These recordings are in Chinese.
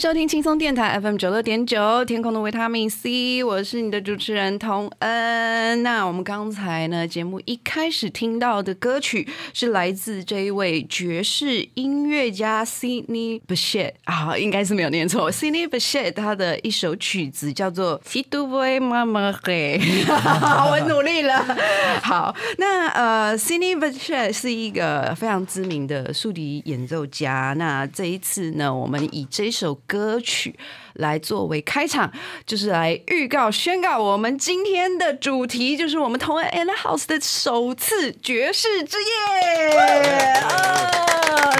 收听轻松电台 FM 九六点九，天空的维他命 C，我是你的主持人童恩。那我们刚才呢，节目一开始听到的歌曲是来自这一位爵士音乐家 Sidney Bechet 啊，应该是没有念错，Sidney Bechet 他的一首曲子叫做《Si tu Voy mama》，我努力了。好，那呃，Sidney Bechet 是一个非常知名的竖笛演奏家。那这一次呢，我们以这首歌曲来作为开场，就是来预告宣告我们今天的主题，就是我们同恩 and House 的首次爵士之夜。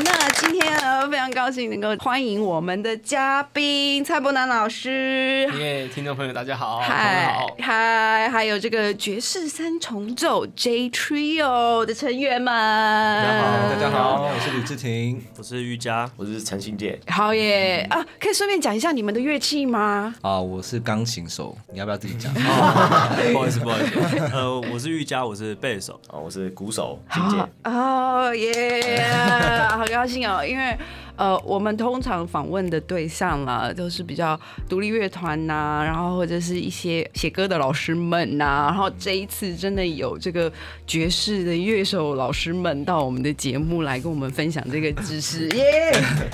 那今天呃非常高兴能够欢迎我们的嘉宾蔡伯南老师，耶，听众朋友大家好，嗨好，嗨，还有这个爵士三重奏 J Trio 的成员们，大大家好，大家好，我是李志廷。我是玉佳，我是陈信健。好耶啊！可以顺便讲一下你们的乐器吗？啊，我是钢琴手，你要不要自己讲？不好意思，不好意思，呃，我是瑜伽，我是贝手，啊，我是鼓手信健。哦 啊，好高兴哦！因为呃，我们通常访问的对象啦，都是比较独立乐团呐，然后或者是一些写歌的老师们呐，然后这一次真的有这个爵士的乐手老师们到我们的节目来跟我们分享这个知识，耶，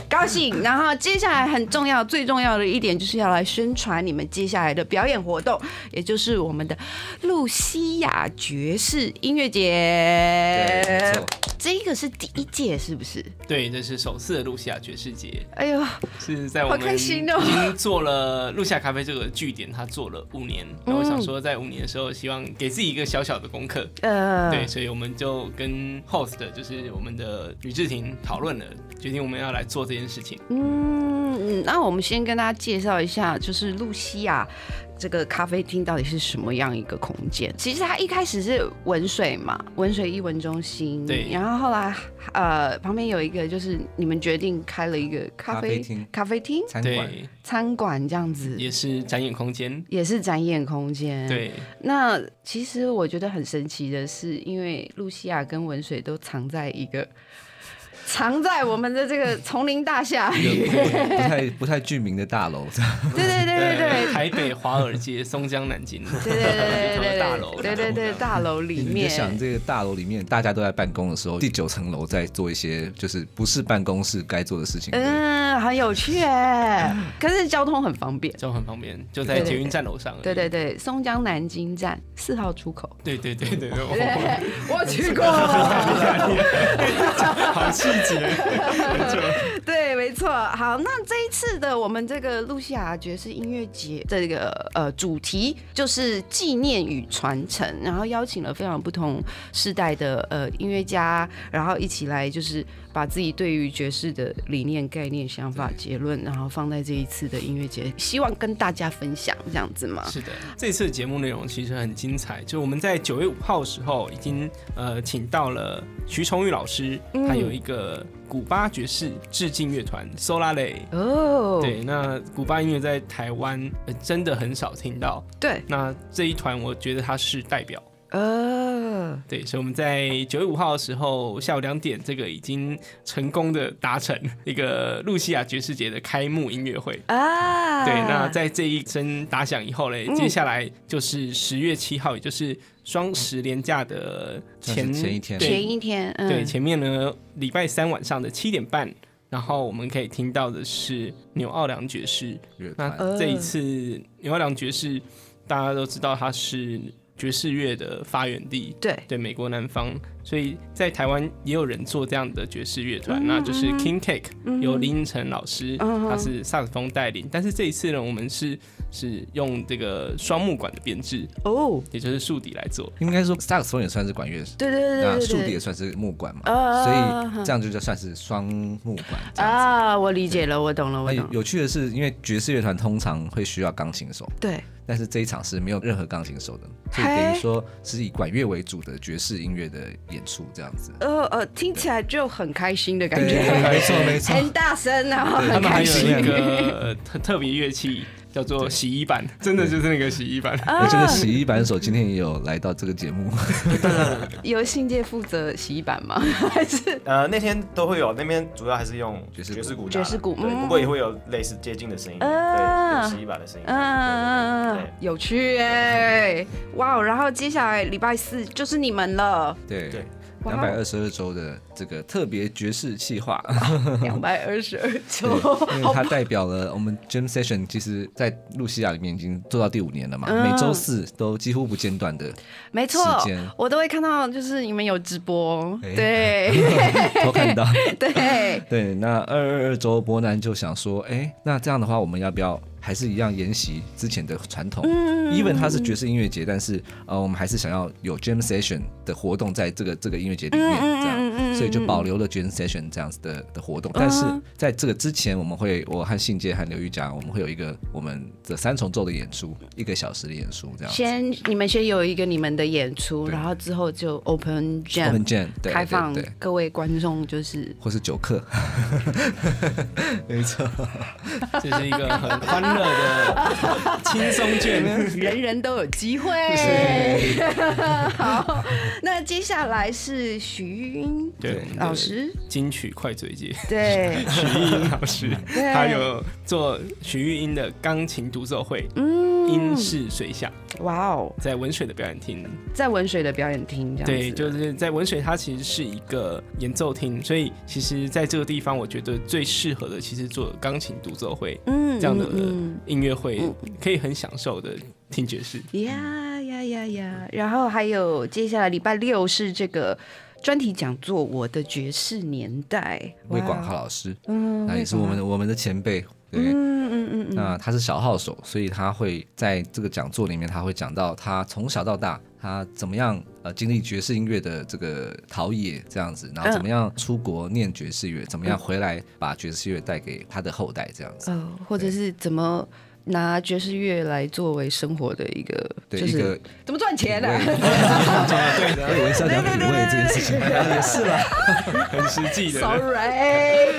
高兴！然后接下来很重要、最重要的一点就是要来宣传你们接下来的表演活动，也就是我们的露西亚爵士音乐节。这个是第一届是不是？对，这是首次的露西亚爵士节，哎呦，是在我好们开心哦已经做了露夏咖啡这个据点，他做了五年。那我想说，在五年的时候，希望给自己一个小小的功课。呃，对，所以我们就跟 host 就是我们的吕志婷讨论了，决定我们要来做这件事情。嗯，那我们先跟大家介绍一下，就是露西亚这个咖啡厅到底是什么样一个空间？其实它一开始是文水嘛，文水艺文中心，对然后后来呃旁边有一个就是你们决定开了一个咖啡咖啡厅咖啡厅、餐馆，餐馆这样子。也是展演空间。也是展演空间，。对，那其实我觉得很神奇的是，因为露西亚跟文水都藏在一个藏在我们的这个丛林大厦一个，不太不太具名的大楼，对对对对对，台北华尔街、松江、南京，对对对对对大楼，对对对大楼里你面就，想这个大楼里面大家都在办公的时候，第九层楼在做一些就是不是办公室该做的事情。嗯，很有趣哎，可是交通很方便。交通很方便，就在捷运站楼上。对对对，松江南京站四号出口。对对对对对，我，我去过。好细节，没错。对，没错。好，那这一次的我们这个露西亚爵士音乐节这个呃主题就是纪念与传承，然后邀请了非常不同世代的呃音乐家，然后一起来就是把自己对于爵士的理念、概念、想法、结论，然后放在这一次的音乐节，希望跟大家分享这样子嘛。是的，这次的节目内容其实很精彩。就我们在九月五号的时候，已经呃请到了徐崇玉老师，嗯他有一个古巴爵士致敬乐团 Sola Lay。哦，对，那古巴音乐在台湾、呃、真的很少听到。对，那这一团，我觉得他是代表。呃，对，所以我们在九月五号的时候下午两点，这个已经成功的达成一个露西亚爵士节的开幕音乐会。啊，对，那在这一声打响以后嘞，嗯。接下来就是十月七号，也就是双十连假的前前一天前一天，嗯，对，前面呢礼拜三晚上的七点半，然后我们可以听到的是纽奥良爵士。那乐团。这一次纽奥良爵士，大家都知道他是爵士乐的发源地，对。对，美国南方，所以在台湾也有人做这样的爵士乐团，嗯那就是 King Cake，、由林依晨老师，嗯他是萨克斯风带领，但是这一次呢，我们是是用这个双木管的编制，哦，也就是竖笛来做。应该说萨克斯风也算是管乐，对对对那对对。对竖笛也算是木管嘛，啊所以这样就叫算是双木管。啊，我理解了，我懂了，我懂了。有趣的是，因为爵士乐团通常会需要钢琴手，对，但是这一场是没有任何钢琴手的，所以等于说是以管乐为主的爵士音乐的演出这样子。呃呃，听起来就很开心的感觉，没错没错。很大声，然后他们还有开心。一个呃特特别乐器叫做洗衣板，真的就是那个洗衣板。啊这个洗衣板手今天也有来到这个节目，由信界负责洗衣板吗？还是？呃，那天都会有，那边主要还是用爵士鼓。爵士鼓爵士鼓对，嗯。不过也会有类似接近的声音，啊。对，有洗衣板的声音，嗯嗯嗯有趣哎，哇哦！然后接下来礼拜四就是你们了，对对。哇。两百二十二周的这个特别爵士企划，两百二十二周，因为它代表了我们 Jam Session，其实在露西亚里面已经做到第五年了嘛，嗯。每周四都几乎不间断的没错时间，我都会看到，就是你们有直播，哎对。都看到。对，对，那二二二周伯南就想说，哎，那这样的话，我们要不要还是一样沿袭之前的传统、e v e n 它是爵士音乐节，但是呃，我们还是想要有 Jam Session 的活动在这个这个音乐节里面，这样，所以就保留了 Jam Session 这样子的的活动。但是在这个之前，我们会我和信杰和刘玉佳，我们会有一个我们的三重奏的演出，一个小时的演出，这样。先你们先有一个你们的演出，然后之后就 open Jam Open jam 开放各位观众，就是或是九课，没错。这是一个很欢乐的轻松 卷。人人都有机会。好，那接下来是徐云老师，金曲快嘴节，对，许玉英老师，对。他有做许玉英的钢琴独奏会，嗯。英式水响，哇哦，在文水的表演厅。在文水的表演厅这样子，对，就是在文水，它其实是一个演奏厅，所以其实在这个地方，我觉得最适合的其实做钢琴独奏会嗯这样的嗯音乐会，可以很享受的听爵士。嗯呀呀呀呀，然后还有接下来礼拜六是这个。专题讲座《我的爵士年代》，魏广哇浩老师，嗯那也是我们的我们的前辈，对。嗯嗯嗯嗯，那他是小号手，所以他会在这个讲座里面，他会讲到他从小到大，他怎么样呃经历爵士音乐的这个陶冶这样子，然后怎么样出国念爵士乐，怎么样回来把爵士乐带给他的后代这样子。呃，或者是怎么拿爵士乐来作为生活的一个，对，就是怎么赚钱呢、啊 对的，我以为是要讲品味这件事情，也是啦。很实际的。Sorry，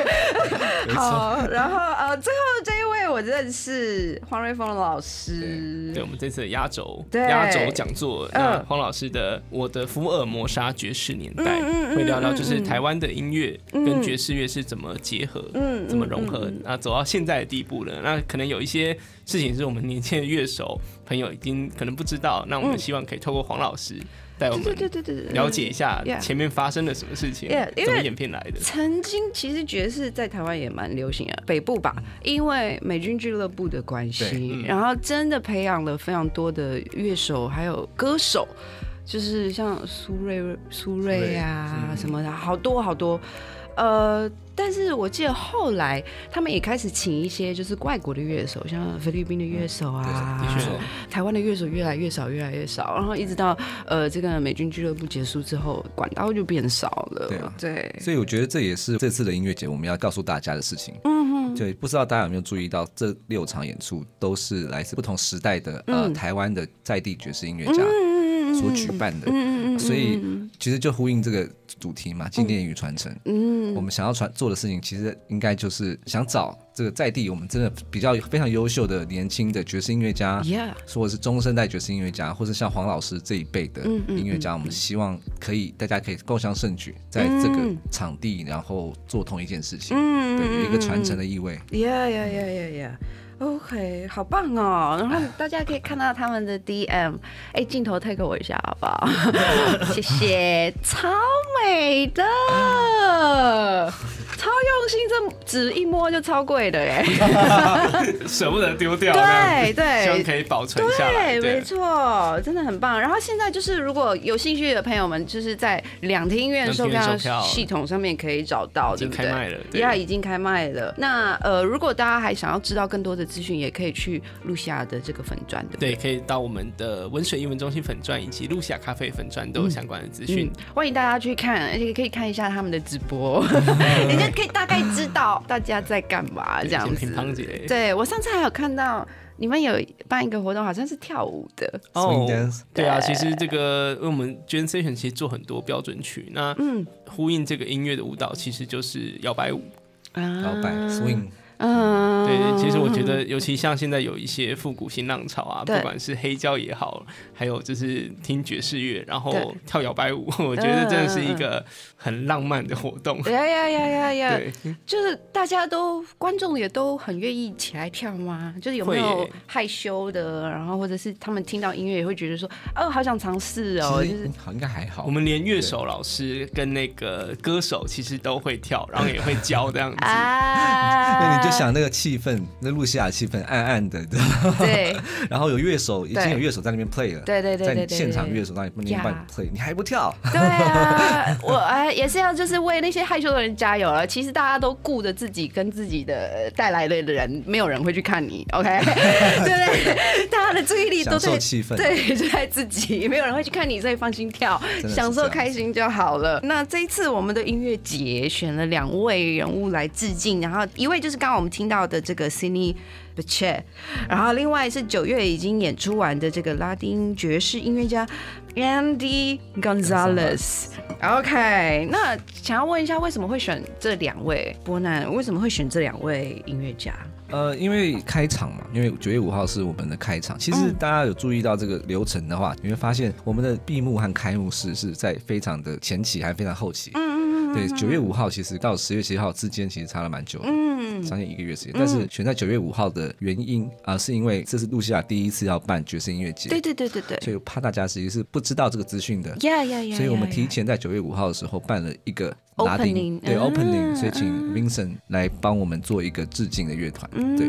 好，然后呃，最后这我认识黄瑞峰老师，对我们这次的压轴对。压轴讲座，嗯。那黄老师的《我的福尔摩沙爵士年代》嗯会聊聊就是台湾的音乐跟爵士乐是怎么结合，嗯怎么融合，那走到现在的地步了。那可能有一些事情是我们年轻的乐手朋友已经可能不知道，那我们希望可以透过黄老师带我们对对对对对对，了解一下前面发生了什么事情怎么演变来的。曾经其实爵士在台湾也蛮流行的，北部吧，因为美军俱乐部的关系，嗯。然后真的培养了非常多的乐手还有歌手，就是像苏芮、苏芮啊什么的，好多好多。呃，但是我记得后来他们也开始请一些就是外国的乐手，像菲律宾的乐手啊，的台湾的乐手越来越少，越来越少，然后一直到呃这个美军俱乐部结束之后，管道就变少了。对，所以我觉得这也是这次的音乐节我们要告诉大家的事情。嗯哼，对，不知道大家有没有注意到，这六场演出都是来自不同时代的呃台湾的在地爵士音乐家所举办的，所以其实就呼应这个主题嘛，纪念与传承。嗯，我们想要传做的事情，其实应该就是想找这个在地我们真的比较非常优秀的年轻的爵士音乐家 Yeah 或者是中生代爵士音乐家，或者像黄老师这一辈的音乐家，我们希望可以大家可以共襄盛举，在这个场地，然后做同一件事情，对，有一个传承的意味。呀呀呀呀呀！OK，好棒哦！然后大家可以看到他们的 DM，哎，镜头 take 我一下好不好？谢谢，超美的，超用心这纸一摸就超贵的耶。舍不得丢掉，对对希望可以保存下来。对，没错，真的很棒。然后现在就是，如果有兴趣的朋友们，就是在两厅院售票系统上面可以找到，已经开卖了，对，已经开卖了。那呃，如果大家还想要知道更多的资讯，也可以去露西亚的这个粉钻，对对？可以到我们的温水英文中心粉钻以及露西亚咖啡粉钻都有相关的资讯，欢迎大家去看，而且可以看一下他们的直播，人家可以大概知道大家在干嘛这样子。对我上次还有看到。你们有办一个活动，好像是跳舞的哦。对啊，其实这个因为我们 Generation 其实做很多标准曲，那嗯呼应这个音乐的舞蹈，其实就是摇摆舞。摇摆 swing。嗯，对，其实我觉得，尤其像现在有一些复古新浪潮啊，不管是黑胶也好，还有就是听爵士乐，然后跳摇摆舞，我觉得真的是一个很浪漫的活动。呀呀呀呀呀！对，就是大家都观众也都很愿意起来跳吗？就是有没有害羞的？然后或者是他们听到音乐也会觉得说，哦，好想尝试哦。就是好，应该还好。我们连乐手老师跟那个歌手其实都会跳，然后也会教这样子。啊。就想那个气氛，那露西亚气氛暗暗的，对。然后有乐手，已经有乐手在那边 play 了，对对对在现场乐手那边帮你 play，你还不跳？对啊，我哎也是要就是为那些害羞的人加油了。其实大家都顾着自己跟自己的带来的人，没有人会去看你，OK？对不对？大家的注意力都在气氛，对，就在自己，没有人会去看你，所以放心跳，享受开心就好了。那这一次我们的音乐节选了两位人物来致敬，然后一位就是刚刚。我们听到的这个 Cindy b c h e 然后另外是九月已经演出完的这个拉丁爵士音乐家 Andy Gonzalez。OK，那想要问一下，为什么会选这两位波南？为什么会选这两位音乐家？呃，因为开场嘛，因为九月五号是我们的开场。其实大家有注意到这个流程的话，你会发现我们的闭幕和开幕式是在非常的前期，还非常后期。嗯。对，九月五号其实到十月七号之间其实差了蛮久，嗯，将近一个月时间。但是选在九月五号的原因啊，是因为这是露西亚第一次要办爵士音乐节，对对对对对，所以怕大家其实是不知道这个资讯的，呀呀呀，所以我们提前在九月五号的时候办了一个。拉丁对 opening，所以请 Vincent 来帮我们做一个致敬的乐团，对，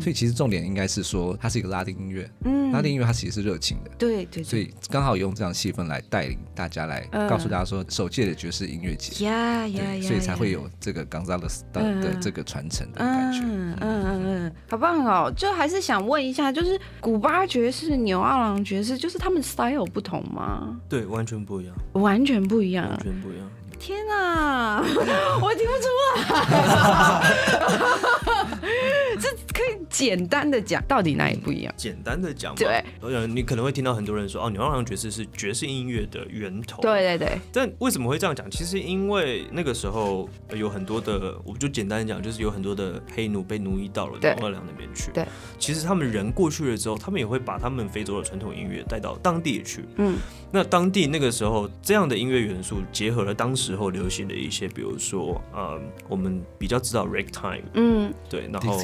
所以其实重点应该是说它是一个拉丁音乐，拉丁音乐它其实是热情的，对对，所以刚好用这样气氛来带领大家来告诉大家说首届的爵士音乐节，呀呀呀，所以才会有这个 Gonzalez 的这个传承的感觉，嗯嗯嗯，好棒哦！就还是想问一下，就是古巴爵士、牛二郎爵士，就是他们 style 不同吗？对，完全不一样，完全不一样，完全不一样。天哪，我听不出来。这可以简单的讲，到底哪里不一样？简单的讲，对，呃，你可能会听到很多人说，哦，牛郎爵士是爵士音乐的源头。对对对。但为什么会这样讲？其实因为那个时候有很多的，我就简单讲，就是有很多的黑奴被奴役到了牛二良那边去。对。其实他们人过去了之后，他们也会把他们非洲的传统音乐带到当地去。嗯。那当地那个时候这样的音乐元素，结合了当时候流行的一些，比如说，呃，我们比较知道 ragtime。嗯。对，然后。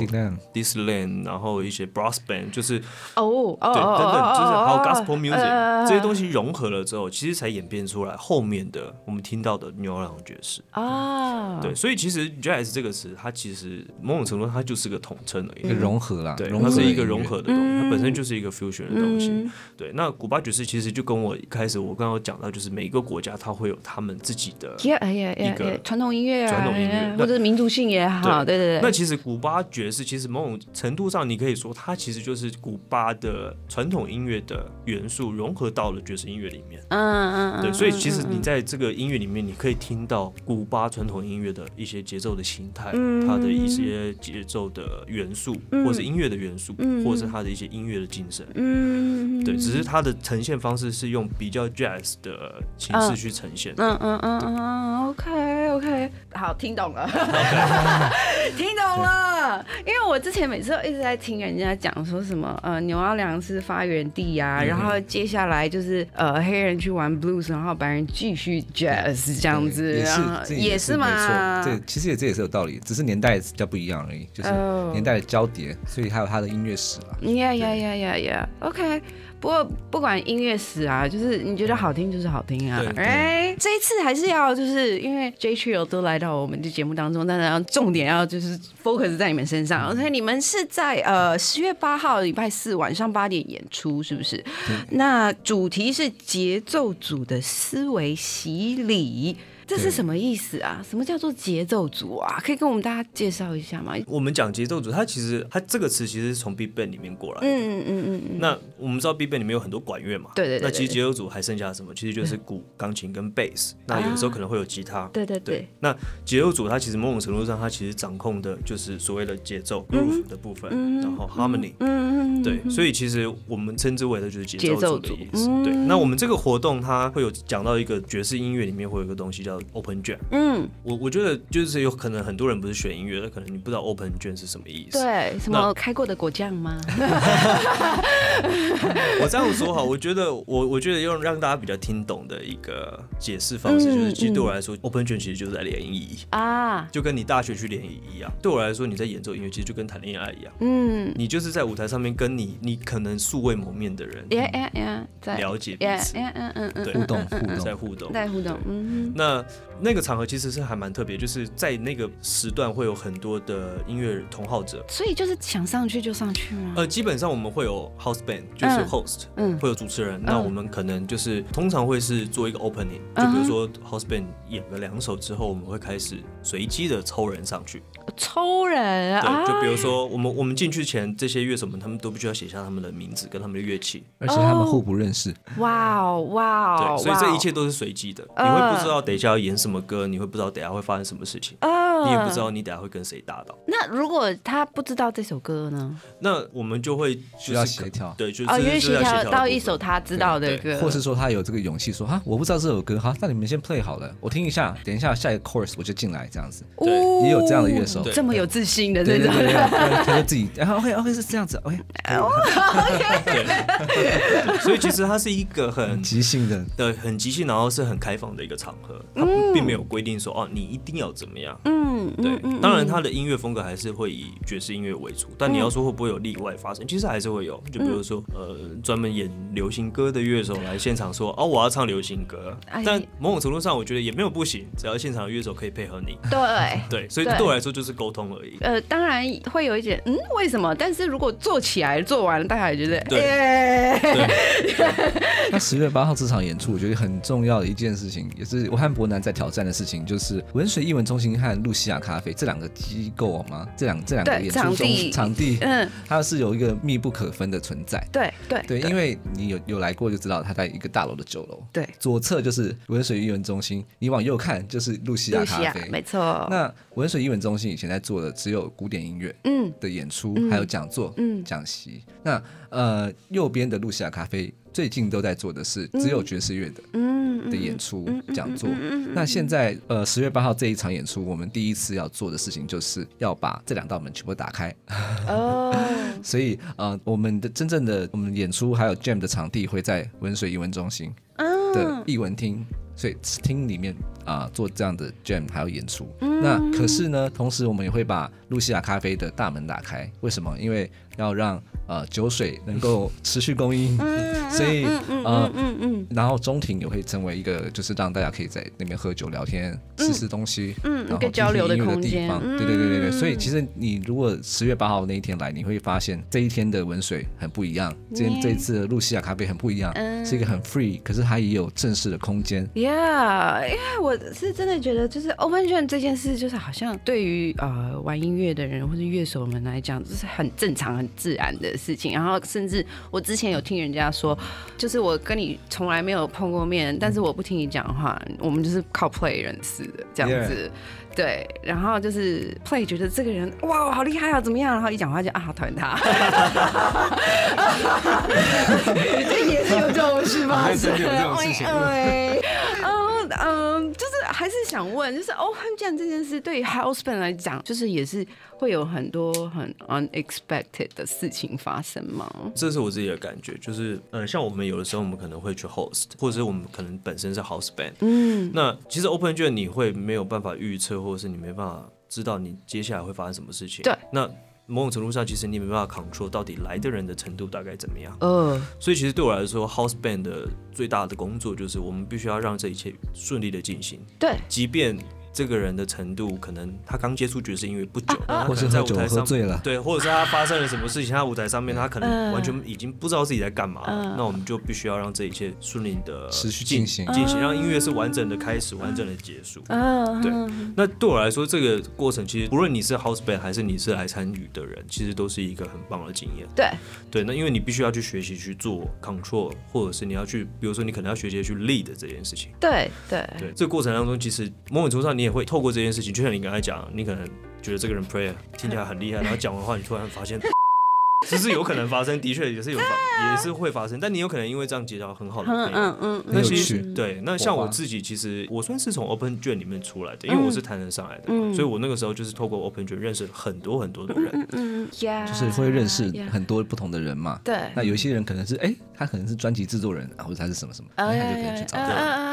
然后一些 brass band，就是哦，对，等等，就是还有 gospel music 这些东西融合了之后，其实才演变出来后面的我们听到的牛郎爵士啊。对，所以其实 jazz 这个词，它其实某种程度它就是个统称而已，一个融合啦，对，它是一个融合的东西，它本身就是一个 fusion 的东西。对，那古巴爵士其实就跟我一开始我刚刚讲到，就是每一个国家它会有他们自己的一个传统音乐啊，传统音乐或者民族性也好，对对对。那其实古巴爵士其实某种程度上，你可以说它其实就是古巴的传统音乐的元素融合到了爵士音乐里面。嗯嗯对，所以其实你在这个音乐里面，你可以听到古巴传统音乐的一些节奏的形态，它的一些节奏的元素，或者是音乐的元素，或者是它的一些音乐的精神。嗯对，只是它的呈现方式是用比较 jazz 的形式去呈现。嗯嗯嗯嗯，OK OK，好，听懂了，听懂了，因为我之前每次都一直在听人家讲说什么，呃，纽奥良是发源地啊，然后接下来就是呃黑人去玩 blues，然后白人继续 jazz 这样子，也是也是嘛，这其实也这也是有道理，只是年代比较不一样而已，就是年代的交叠，所以还有它的音乐史了。Yeah yeah yeah yeah yeah，OK。不过不管音乐史啊，就是你觉得好听就是好听啊。哎，这一次还是要就是因为 J Trio 都来到我们的节目当中，当然要重点要就是 focus 在你们身上。OK，你们是在呃十月八号礼拜四晚上八点演出，是不是？那主题是节奏组的思维洗礼。这是什么意思啊？什么叫做节奏组啊？可以跟我们大家介绍一下吗？我们讲节奏组，它其实它这个词其实是从 Big Band 里面过来的。嗯嗯嗯嗯。那我们知道 Big Band 里面有很多管乐嘛？对对对。那其实节奏组还剩下什么？其实就是鼓、钢琴跟贝斯。那有的时候可能会有吉他。对对对。那节奏组它其实某种程度上，它其实掌控的就是所谓的节奏 groove 的部分，然后 harmony。嗯嗯。对，所以其实我们称之为的就是节奏组的意思。对。那我们这个活动它会有讲到一个爵士音乐里面会有一个东西叫 open jam。嗯，我我觉得就是有可能很多人不是学音乐的，可能你不知道 open 卷是什么意思。对，什么开过的果酱吗？我这样说哈，我觉得我我觉得用让大家比较听懂的一个解释方式，就是其实对我来说，open 卷其实就是在联谊啊，就跟你大学去联谊一样。对我来说，你在演奏音乐，其实就跟谈恋爱一样。嗯，你就是在舞台上面跟你你可能素未谋面的人，在了解彼此，嗯嗯嗯，互动互动在互动在互动。嗯，那那个场合。其实是还蛮特别，就是在那个时段会有很多的音乐同好者，所以就是想上去就上去吗？呃，基本上我们会有 house band，就是 host，嗯，会有主持人。那我们可能就是通常会是做一个 opening，就比如说 house band 演了两首之后，我们会开始随机的抽人上去。抽人啊！对，就比如说我们我们进去前，这些乐手们他们都必须要写下他们的名字跟他们的乐器，而且他们互不认识。哇哦哇哦！对，所以这一切都是随机的，你会不知道等一下要演什么歌，你会不知道等下会发生什么事情，你也不知道你等下会跟谁搭档。那如果他不知道这首歌呢？那我们就会需要协调，对，就是因为协调到一首他知道的歌，或是说他有这个勇气说哈，我不知道这首歌，哈，那你们先 play 好了，我听一下，等一下下一个 chorus 我就进来这样子。对，也有这样的乐手，这么有自信。的这种，他就自己，然后 OK OK 是这样子，OK OK，所以其实它是一个很即兴的，对，很即兴，然后是很开放的一个场合，它并没有规定说哦，你一定要怎么样，嗯，对，当然他的音乐风格还是会以爵士音乐为主，但你要说会不会有例外发生，其实还是会有，就比如说呃，专门演流行歌的乐手来现场说哦，我要唱流行歌，但某种程度上我觉得也没有不行，只要现场的乐手可以配合你，对 对，所以对。我来说就是沟通而已。呃，当然会有一点，嗯，为什么？但是如果做起来做完了，大家也觉得，对。那十月八号这场演出，我觉得很重要的一件事情，也是我和伯南在挑战的事情，就是文水艺文中心和露西亚咖啡这两个机构吗？这两这两个演出场地，场地，嗯，它是有一个密不可分的存在。对对对，因为你有有来过就知道，它在一个大楼的九楼。对，左侧就是文水艺文中心，你往右看就是露西亚咖啡，没错。那文水艺文中心以前在做的只有古典音乐，嗯，的演出还有讲座，嗯，讲习。那呃，右边的露西亚咖啡最近都在做的是只有爵士乐的，嗯，的演出讲座。那现在呃，十月八号这一场演出，我们第一次要做的事情就是要把这两道门全部打开。哦，所以呃，我们的真正的我们演出还有 Jam 的场地会在文水艺文中心的艺文厅。所以厅里面啊做这样的 jam 还有演出，那可是呢，同时我们也会把露西亚咖啡的大门打开。为什么？因为要让呃酒水能够持续供应，所以呃嗯嗯，然后中庭也会成为一个就是让大家可以在那边喝酒聊天、吃吃东西，嗯，一个交流的空间。对对对对对，所以其实你如果十月八号那一天来，你会发现这一天的文水很不一样，今天这一次的露西亚咖啡很不一样，是一个很 free，可是它也有正式的空间。Yeah，因为我是真的觉得，就是 open jam 这件事，就是好像对于呃玩音乐的人或者乐手们来讲，这是很正常、很自然的事情。然后甚至我之前有听人家说，就是我跟你从来没有碰过面，但是我不听你讲话，我们就是靠 play 认识的这样子。对，然后就是 play 觉得这个人哇好厉害啊，怎么样？然后一讲话就啊好讨厌他。这 也是有这种事吗？真的有这种事情。嗯嗯，就是还是想问，就是 open jam 这件事对于 house band 来讲，就是也是会有很多很 unexpected 的事情发生吗？这是我自己的感觉，就是呃，像我们有的时候我们可能会去 host，或者是我们可能本身是 house band，嗯，那其实 open jam 你会没有办法预测。或者是你没办法知道你接下来会发生什么事情。对，那某种程度上，其实你没办法 control 到底来的人的程度大概怎么样。嗯，所以其实对我来说，house band 的最大的工作就是我们必须要让这一切顺利的进行。对，即便。这个人的程度，可能他刚接触爵士音乐不久，或者在舞台上醉了，对，或者是他发生了什么事情，他舞台上面他可能完全已经不知道自己在干嘛，那我们就必须要让这一切顺利的持续进行，进行，让音乐是完整的开始，完整的结束。对，那对我来说，这个过程其实不论你是 house band 还是你是来参与的人，其实都是一个很棒的经验。对，对，那因为你必须要去学习去做 control，或者是你要去，比如说你可能要学习去 lead 这件事情。对，对，对，这个过程当中，其实某种程度上你也会透过这件事情，就像你刚才讲，你可能觉得这个人 prayer 听起来很厉害，然后讲完话，你突然发现。这是有可能发生，的确也是有发，也是会发生。但你有可能因为这样结交很好的朋友，嗯嗯那其实对，那像我自己，其实我算是从 Open 卷里面出来的，因为我是台南上来的，所以我那个时候就是透过 Open 卷认识很多很多的人，嗯嗯，就是会认识很多不同的人嘛。对，那有一些人可能是哎，他可能是专辑制作人，或者他是什么什么，他就可以去找。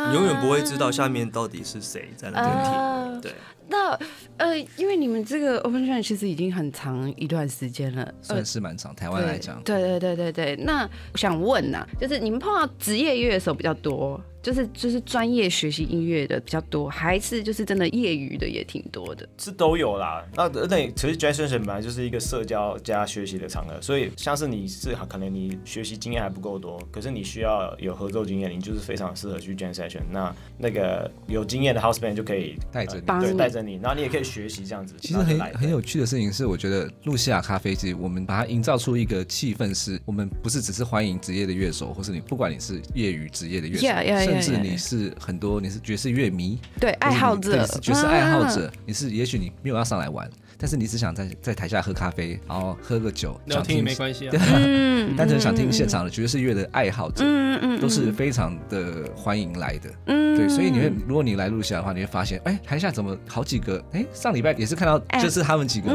你永远不会知道下面到底是谁在那边听。对。那呃，因为你们这个 Open Train 其实已经很长一段时间了，算是蛮长。台湾来讲，对对对对对。那我想问呐，就是你们碰到职业乐手比较多？就是就是专业学习音乐的比较多，还是就是真的业余的也挺多的，是都有啦。那那其实 Jazz Session 本来就是一个社交加学习的场合，所以像是你是可能你学习经验还不够多，可是你需要有合作经验，你就是非常适合去 Jazz Session。那那个有经验的 House Band 就可以带着你，对，带着你，然后你也可以学习这样子。其实很很有趣的事情是，我觉得露西亚咖啡机，我们把它营造出一个气氛，是我们不是只是欢迎职业的乐手，或是你不管你是业余职业的乐手，甚至你是。很多你是爵士乐迷，对爱好者，爵士爱好者，你是也许你没有要上来玩，但是你只想在在台下喝咖啡，然后喝个酒，想听没关系啊，单纯想听现场的爵士乐的爱好者，嗯嗯都是非常的欢迎来的，嗯，对，所以你会如果你来录下的话，你会发现，哎，台下怎么好几个，哎，上礼拜也是看到就是他们几个，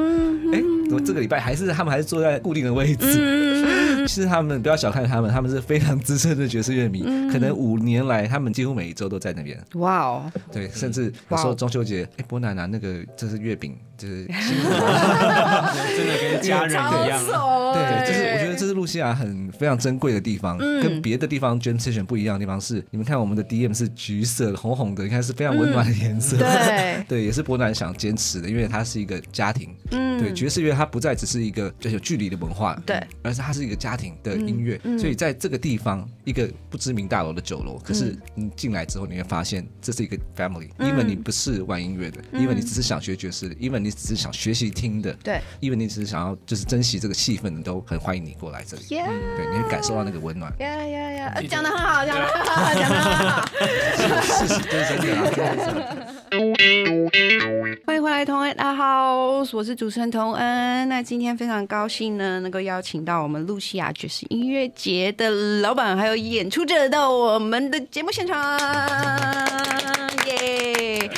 哎，怎么这个礼拜还是他们还是坐在固定的位置。其实他们不要小看他们，他们是非常资深的爵士乐迷，可能五年来他们几乎每一周都在那边。哇哦！对，甚至有时候中秋节，哎，波奶奶那个这是月饼。就是辛苦，真的跟家人一样。对，就是我觉得这是露西亚很非常珍贵的地方，跟别的地方捐资选不一样的地方是，你们看我们的 DM 是橘色红红的，你看是非常温暖的颜色。对，对，也是伯南想坚持的，因为它是一个家庭。嗯，对，爵士乐它不再只是一个就有距离的文化，对，而是它是一个家庭的音乐。所以在这个地方，一个不知名大楼的酒楼，可是你进来之后，你会发现这是一个 family。因为你不是玩音乐的，因为你只是想学爵士的，因为你只是想学习听的，对，因为你只是想要就是珍惜这个气氛的，都很欢迎你过来这里，对，你会感受到那个温暖。呀呀呀，讲的很好，讲的很好，讲的很好。是是，就是。欢迎回来，同恩，大家好，我是主持人童恩。那今天非常高兴呢，能够邀请到我们露西亚爵士音乐节的老板还有演出者到我们的节目现场，耶。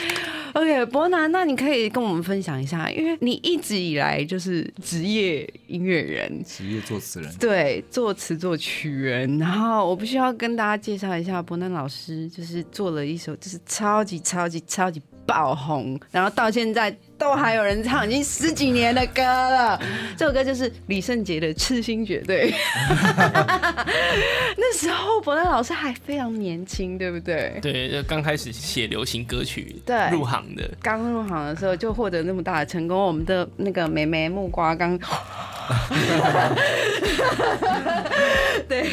OK，伯南，那你可以跟我们分享一下，因为你一直以来就是职业音乐人，职业作词人，对，作词作曲人。然后我必须要跟大家介绍一下，伯南老师就是做了一首就是超级超级超级爆红，然后到现在。都还有人唱，已经十几年的歌了。这首歌就是李圣杰的《痴心绝对》。那时候伯南老师还非常年轻，对不对？对，就刚开始写流行歌曲，对，入行的。刚入行的时候就获得那么大的成功，我们的那个梅梅木瓜刚。对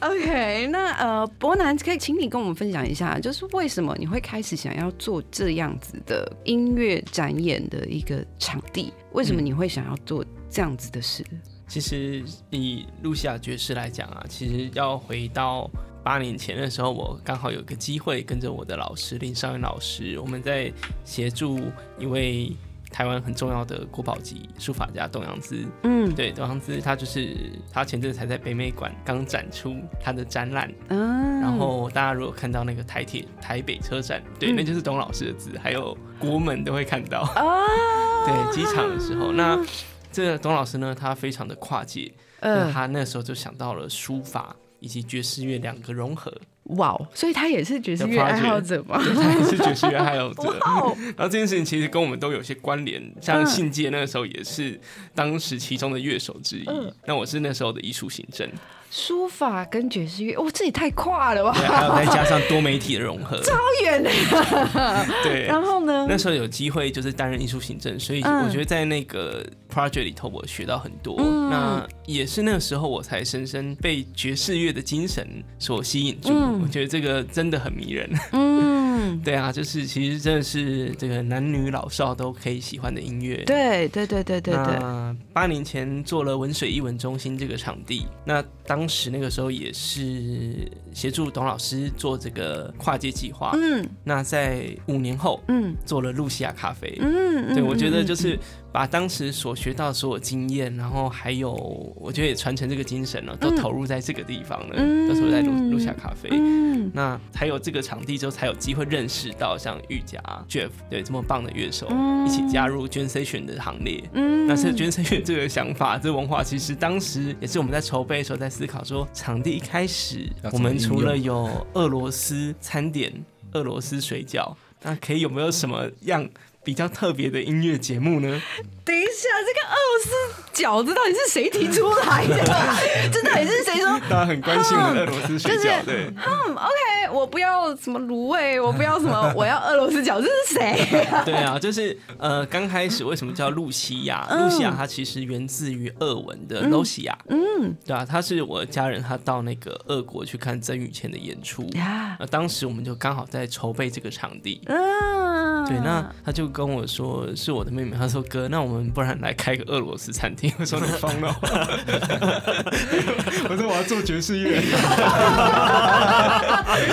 ，OK，那呃，伯南可以请你跟我们分享一下，就是为什么你会开始想要做这样子的音乐展演的一个场地？为什么你会想要做这样子的事？其实以露西亚爵士来讲啊，其实要回到八年前的时候，我刚好有个机会跟着我的老师林少云老师，我们在协助一位。台湾很重要的国宝级书法家董阳姿，嗯，对，董阳姿他就是他前阵才在北美馆刚展出他的展览，嗯，然后大家如果看到那个台铁台北车站，对，那就是董老师的字，还有国门都会看到，哦，对，机场的时候，那这个董老师呢，他非常的跨界，嗯，他那时候就想到了书法以及爵士乐两个融合。哇，所以他也是爵士乐爱好者吗？他也是爵士乐爱好者。然后这件事情其实跟我们都有些关联，像信界那个时候也是当时其中的乐手之一。那我是那时候的艺术行政。书法跟爵士乐，哇，这也太跨了吧！还有再加上多媒体的融合，超远的。对，然后呢？那时候有机会就是担任艺术行政，所以我觉得在那个 project 里头，我学到很多。那也是那个时候，我才深深被爵士乐的精神所吸引住。我觉得这个真的很迷人。嗯，对啊，就是其实真的是这个男女老少都可以喜欢的音乐。对对对对对对。八年前做了文水艺文中心这个场地，那当当时那个时候也是协助董老师做这个跨界计划，嗯，那在五年后，嗯，做了露西亚咖啡，嗯，对我觉得就是。把当时所学到所有经验，然后还有我觉得也传承这个精神了，都投入在这个地方了，都是在录录下咖啡。那才有这个场地之后，才有机会认识到像玉佳 Jeff 对这么棒的乐手，一起加入 j e n s a t i o n 的行列。嗯那是 j e n s a t i o n 这个想法，这文化其实当时也是我们在筹备的时候在思考，说场地一开始我们除了有俄罗斯餐点、俄罗斯水饺，那可以有没有什么样？比较特别的音乐节目呢？等一下，这个俄罗斯饺子到底是谁提出来的？这到底是谁说？大家很关心俄罗斯水饺，对。嗯，OK，我不要什么卤味，我不要什么，我要俄罗斯饺子。是谁？对啊，就是呃，刚开始为什么叫露西亚？露西亚它其实源自于俄文的 l 西亚。嗯，对啊，他是我的家人，他到那个俄国去看曾宇谦的演出。那当时我们就刚好在筹备这个场地。嗯，对，那他就。跟我说是我的妹妹，他说哥，那我们不然来开个俄罗斯餐厅？我说你疯了，我说我要做爵士乐，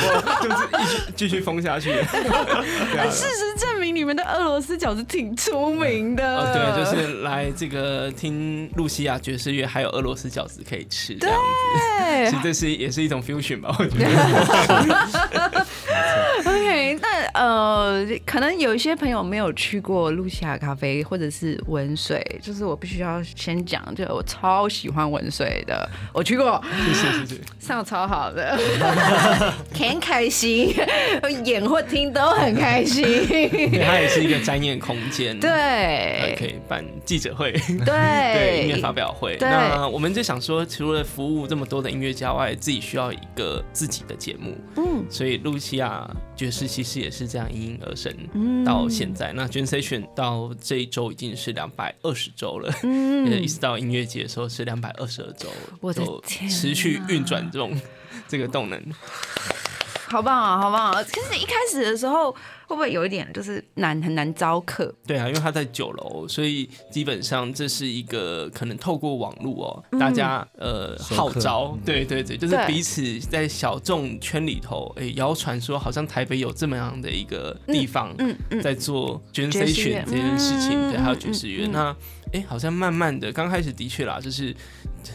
我 就是继续继续疯下去。事实证明你们的俄罗斯饺子挺出名的，对，就是来这个听露西亚爵士乐，还有俄罗斯饺子可以吃，这样子。其实这是也是一种 fusion 吧，我觉得。OK，那呃，可能有一些朋友没有去过露西亚咖啡或者是文水，就是我必须要先讲，就我超喜欢文水的，我去过，谢谢谢谢，上超好的，很开心，演或听都很开心。它也是一个展演空间，对，可以办记者会，对。对，音乐发表会。那我们就想说，除了服务这么多的音乐家外，自己需要一个自己的节目，嗯，所以露西亚。爵士其实也是这样应运而生，到现在，那 Generation 到这一周已经是两百二十周了，嗯，一直到音乐节的时候是两百二十二周，我的天，持续运转这种这个动能，好棒啊，好棒啊！其实一开始的时候。会不会有一点就是难很难招客？对啊，因为他在九楼，所以基本上这是一个可能透过网络哦，大家呃号召，对对对，就是彼此在小众圈里头，哎，谣传说好像台北有这么样的一个地方，嗯嗯，在做捐选这件事情，对，还有爵士乐。那哎，好像慢慢的，刚开始的确啦，就是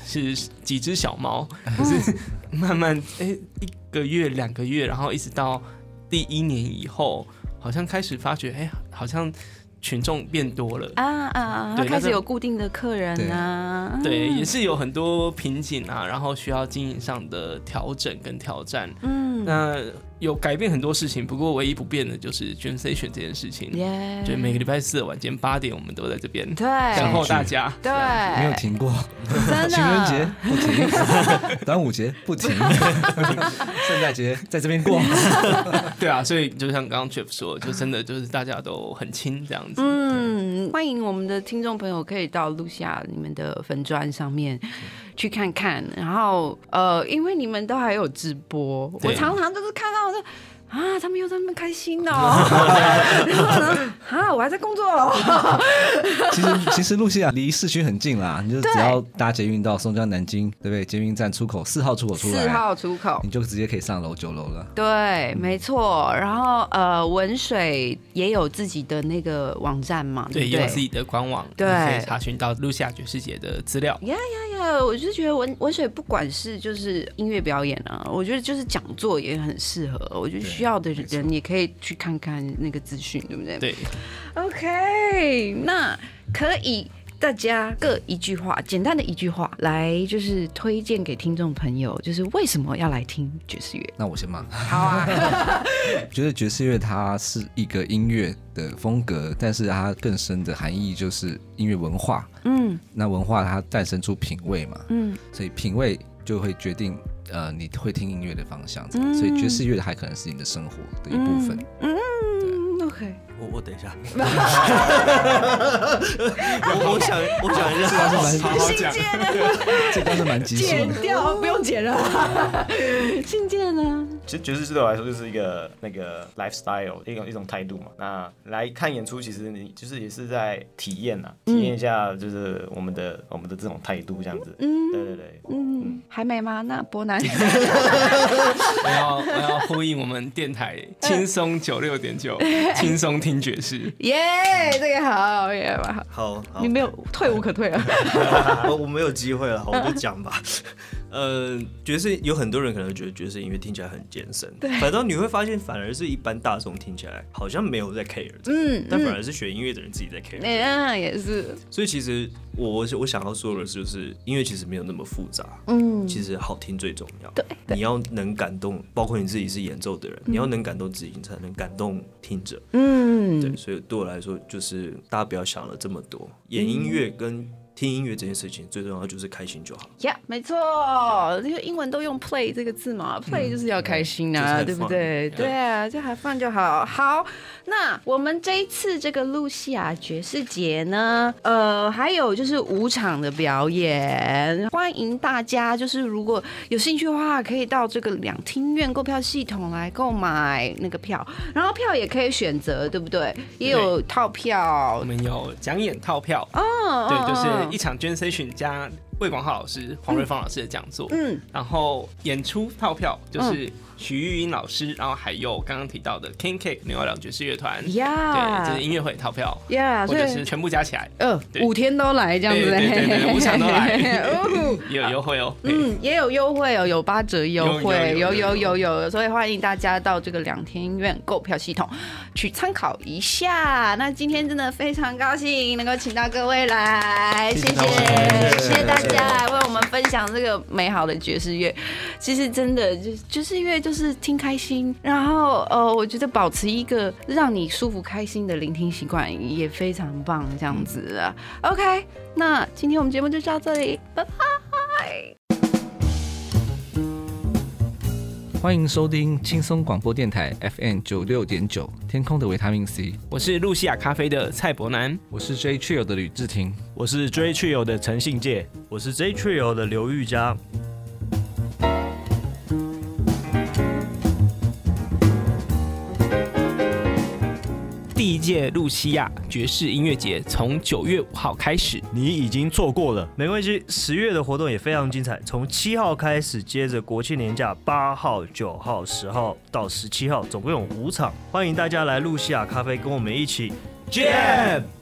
是几只小猫，可是慢慢哎一个月两个月，然后一直到第一年以后。好像开始发觉，哎，好像群众变多了啊啊！对，开始有固定的客人啊，对，也是有很多瓶颈啊，然后需要经营上的调整跟挑战。嗯，那。有改变很多事情，不过唯一不变的就是捐 C 选这件事情。就每个礼拜四的晚间八点，我们都在这边对等候大家。对，没有停过。真的。情人节不停，端午节不停，圣诞节在这边过。对啊，所以就像刚刚 Jeff 说，就真的就是大家都很亲这样子。嗯，欢迎我们的听众朋友可以到录下你们的粉砖上面。去看看，然后呃，因为你们都还有直播，我常常都是看到这。啊，他们又在那么开心 呢！啊，我还在工作。其实其实露西亚离市区很近啦，你就只要搭捷运到松江南京，对不对？捷运站出口四号出口出来，四号出口，你就直接可以上楼九楼了。对，没错。然后呃，文水也有自己的那个网站嘛，对，也有自己的官网，对，可以查询到露西亚爵士节的资料。呀呀呀！我就觉得文文水不管是就是音乐表演啊，我觉得就是讲座也很适合。我觉得需要的人也可以去看看那个资讯，对不对？对。OK，那可以大家各一句话，简单的一句话，来就是推荐给听众朋友，就是为什么要来听爵士乐？那我先忙。好啊，觉得爵士乐它是一个音乐的风格，但是它更深的含义就是音乐文化。嗯，那文化它诞生出品味嘛。嗯，所以品味就会决定呃你会听音乐的方向。嗯，所以爵士乐还可能是你的生活的一部分。嗯，OK。我我等一下，我我想我想一下，这是蛮好讲，这倒是蛮急的剪掉不用剪了。信件呢？其实爵士对我来说就是一个那个 lifestyle，一种一种态度嘛。那来看演出，其实你就是也是在体验呐，体验一下就是我们的我们的这种态度这样子。嗯，对对对，嗯，还没吗？那波南，我要我要呼应我们电台轻松九六点九，轻松听。爵士，耶，这个好，耶，好，你没有退无可退 了，我我没有机会了，我就讲吧。呃，爵士有很多人可能觉得爵士音乐听起来很艰深，对，反正你会发现，反而是一般大众听起来好像没有在 care，嗯，但反而是学音乐的人自己在 care，嗯，也是。所以其实我我想要说的就是，音乐其实没有那么复杂，嗯，其实好听最重要，对，你要能感动，包括你自己是演奏的人，你要能感动自己，你才能感动听者，嗯，对，所以对我来说，就是大家不要想了这么多，演音乐跟。听音乐这件事情最重要就是开心就好。呀，没错，这个英文都用 play 这个字嘛，play 就是要开心啊，对不对？对啊，就还放就好。好，那我们这一次这个露西亚爵士节呢，呃，还有就是五场的表演，欢迎大家就是如果有兴趣的话，可以到这个两厅院购票系统来购买那个票，然后票也可以选择，对不对？也有套票，我们有讲演套票，哦，对，就是。一场捐 session 加魏广浩老师、黄瑞芳老师的讲座，嗯，然后演出套票就是。徐玉英老师，然后还有刚刚提到的 King Cake 牛二两爵士乐团，呀，对，这是音乐会套票，呀，或者是全部加起来，呃，五天都来这样子，对对对，五场都来，也有优惠哦，嗯，也有优惠哦，有八折优惠，有有有有，所以欢迎大家到这个两天院购票系统去参考一下。那今天真的非常高兴能够请到各位来，谢谢。谢谢大家来为我们分享这个美好的爵士乐。其实真的就是爵士乐。就是听开心，然后呃，我觉得保持一个让你舒服开心的聆听习惯也非常棒，这样子啊。OK，那今天我们节目就到这里，拜拜。欢迎收听轻松广播电台 FM 九六点九，天空的维他命 C。我是露西亚咖啡的蔡伯南，我是 J Trio 的吕志廷，我是 J Trio 的陈信介，我是 J Trio 的刘玉佳。露西亚爵士音乐节从九月五号开始，你已经错过了，没关系，十月的活动也非常精彩，从七号开始，接着国庆年假，八号、九号、十号到十七号，总共有五场，欢迎大家来露西亚咖啡跟我们一起见。